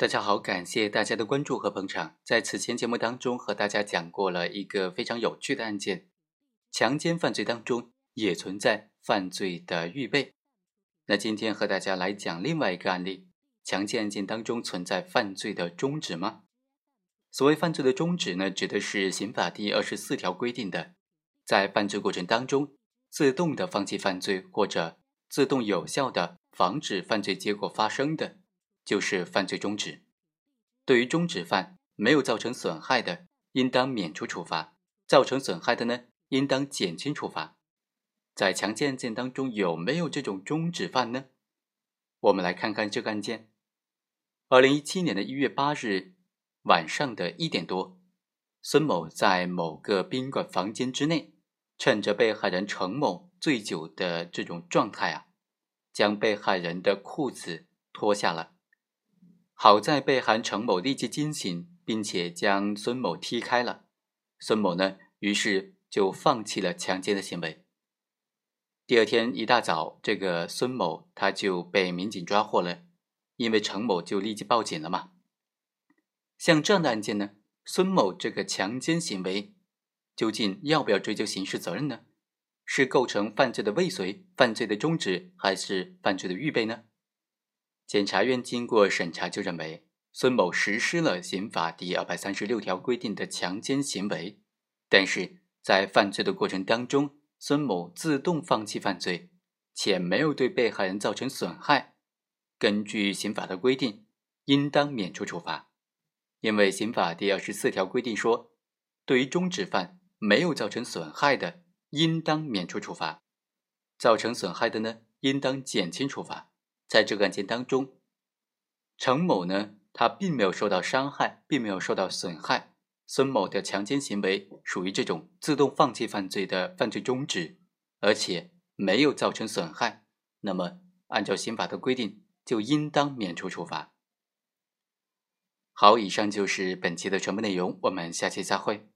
大家好，感谢大家的关注和捧场。在此前节目当中，和大家讲过了一个非常有趣的案件：强奸犯罪当中也存在犯罪的预备。那今天和大家来讲另外一个案例：强奸案件当中存在犯罪的终止吗？所谓犯罪的终止呢，指的是刑法第二十四条规定的，在犯罪过程当中自动的放弃犯罪或者自动有效的防止犯罪结果发生的。就是犯罪中止。对于中止犯，没有造成损害的，应当免除处罚；造成损害的呢，应当减轻处罚。在强奸案件当中，有没有这种终止犯呢？我们来看看这个案件。二零一七年的一月八日晚上的一点多，孙某在某个宾馆房间之内，趁着被害人程某醉酒的这种状态啊，将被害人的裤子脱下了。好在被韩程某立即惊醒，并且将孙某踢开了。孙某呢，于是就放弃了强奸的行为。第二天一大早，这个孙某他就被民警抓获了，因为程某就立即报警了嘛。像这样的案件呢，孙某这个强奸行为，究竟要不要追究刑事责任呢？是构成犯罪的未遂、犯罪的终止，还是犯罪的预备呢？检察院经过审查，就认为孙某实施了刑法第二百三十六条规定的强奸行为，但是在犯罪的过程当中，孙某自动放弃犯罪，且没有对被害人造成损害。根据刑法的规定，应当免除处罚。因为刑法第二十四条规定说，对于中止犯没有造成损害的，应当免除处罚；造成损害的呢，应当减轻处罚。在这个案件当中，程某呢，他并没有受到伤害，并没有受到损害。孙某的强奸行为属于这种自动放弃犯罪的犯罪中止，而且没有造成损害。那么，按照刑法的规定，就应当免除处罚。好，以上就是本期的全部内容，我们下期再会。